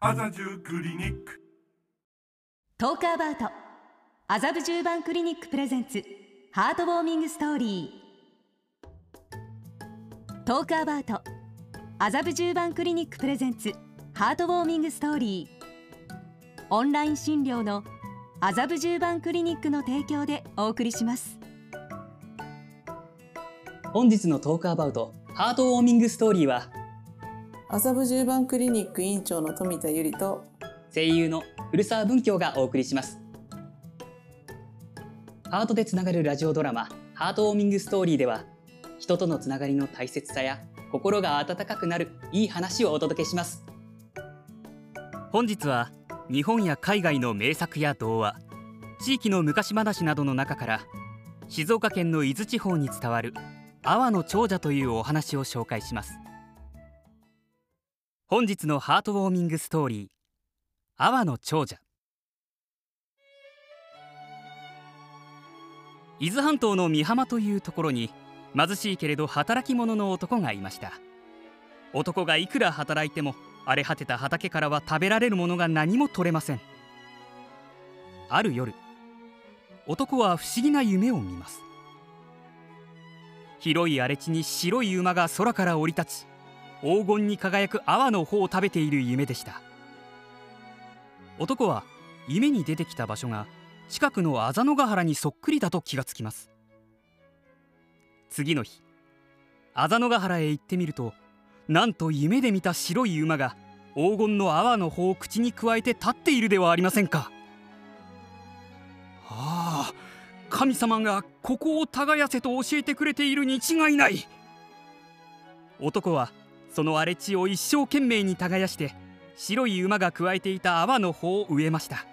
麻布クリニック。 Talk about。麻布十番クリニック presents。Heartwarming story。Talk about。麻布十番クリニック presents。Heartwarming story。オンライン診療の麻布十番クリニックの提供でお送りします。本日の talk about heartwarming story は麻布十番クリニック院長の富田由里と声優の古澤文京がお送りします。ハートでつながるラジオドラマハートウォーミングストーリーでは人とのつながりの大切さや心が温かくなるいい話をお届けします。本日は日本や海外の名作や童話地域の昔話などの中から静岡県の伊豆地方に伝わる阿波の長者というお話を紹介します本日のハートウォーミングストーリー。阿波の長者。伊豆半島の美浜というところに貧しいけれど働き者の男がいました。男がいくら働いても荒れ果てた畑からは食べられるものが何も取れません。ある夜男は不思議な夢を見ます。広い荒れ地に白い馬が空から降り立ち黄金に輝く泡の穂を食べている夢でした。男は夢に出てきた場所が近くの浅野ヶ原にそっくりだと気がつきます。次の日浅野ヶ原へ行ってみるとなんと夢で見た白い馬が黄金の泡の穂を口にくわえて立っているではありませんか。ああ神様がここを耕せと教えてくれているに違いない。男はその荒れ地を一生懸命に耕して白い馬がくわえていた泡の穂を植えました。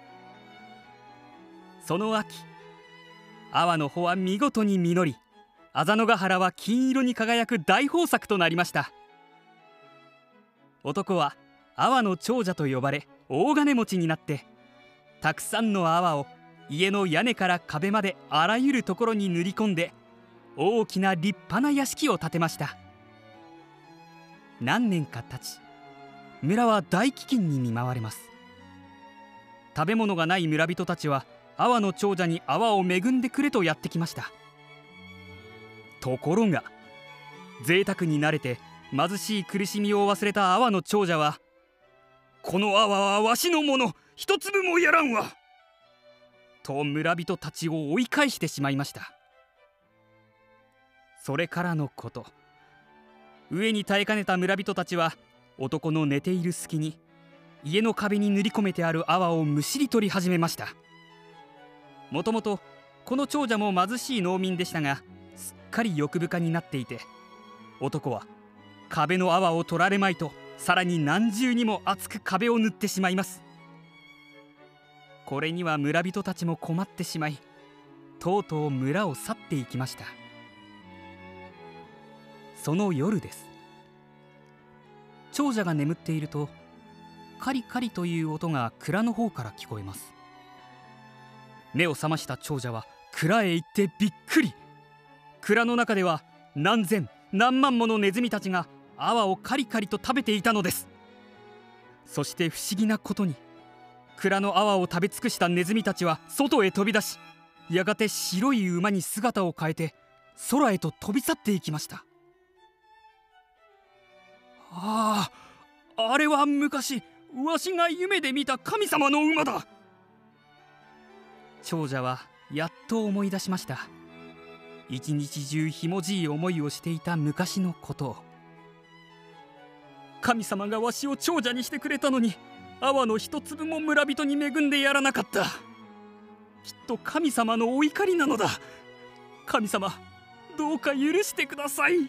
その秋泡の穂は見事に実り浅野ヶ原は金色に輝く大豊作となりました。男は泡の長者と呼ばれ大金持ちになってたくさんの泡を家の屋根から壁まであらゆるところに塗り込んで大きな立派な屋敷を建てました。何年か経ち村は大飢饉に見舞われます。食べ物がない村人たちは阿波の長者に泡を恵んでくれとやってきました。ところが贅沢に慣れて貧しい苦しみを忘れた阿波の長者は「この泡はわしのもの一粒もやらんわ!」と村人たちを追い返してしまいました。それからのこと。上に耐えかねた村人たちは男の寝ている隙に家の壁に塗り込めてある泡をむしり取り始めました。もともとこの長者も貧しい農民でしたがすっかり欲深になっていて男は壁の泡を取られまいとさらに何重にも厚く壁を塗ってしまいます。これには村人たちも困ってしまいとうとう村を去っていきました。その夜です。長者が眠っているとカリカリという音が蔵の方から聞こえます。目を覚ました長者は蔵へ行ってびっくり。蔵の中では何千何万ものネズミたちが泡をカリカリと食べていたのです。そして不思議なことに蔵の泡を食べ尽くしたネズミたちは外へ飛び出しやがて白い馬に姿を変えて空へと飛び去っていきました。あああれは昔わしが夢で見た神様の馬だ。長者はやっと思い出しました。一日中ひもじい思いをしていた昔のことを。神様がわしを長者にしてくれたのに泡の一粒も村人に恵んでやらなかった。きっと神様のお怒りなのだ。神様どうか許してください。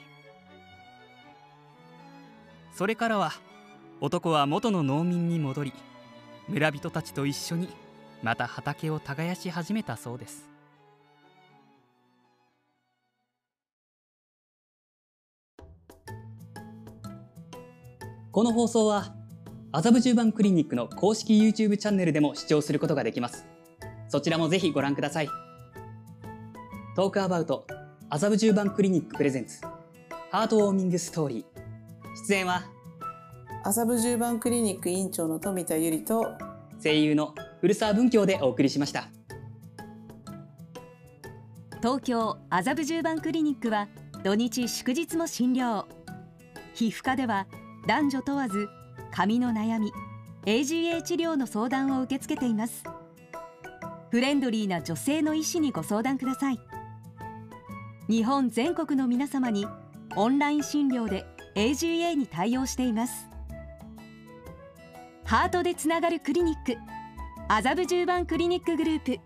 それからは男は元の農民に戻り村人たちと一緒にまた畑を耕し始めたそうです。この放送は麻布十番クリニックの公式 YouTube チャンネルでも視聴することができます。そちらもぜひご覧ください。トークアバウト麻布十番クリニックプレゼンツハートウォーミングストーリー。出演は？麻布十番クリニック院長の富田由里と声優の古澤文京でお送りしました。東京麻布十番クリニックは土日祝日も診療。皮膚科では男女問わず髪の悩み AGA 治療の相談を受け付けています。フレンドリーな女性の医師にご相談ください。日本全国の皆様にオンライン診療で AGA に対応しています。ハートでつながるクリニック。麻布十番クリニックグループ。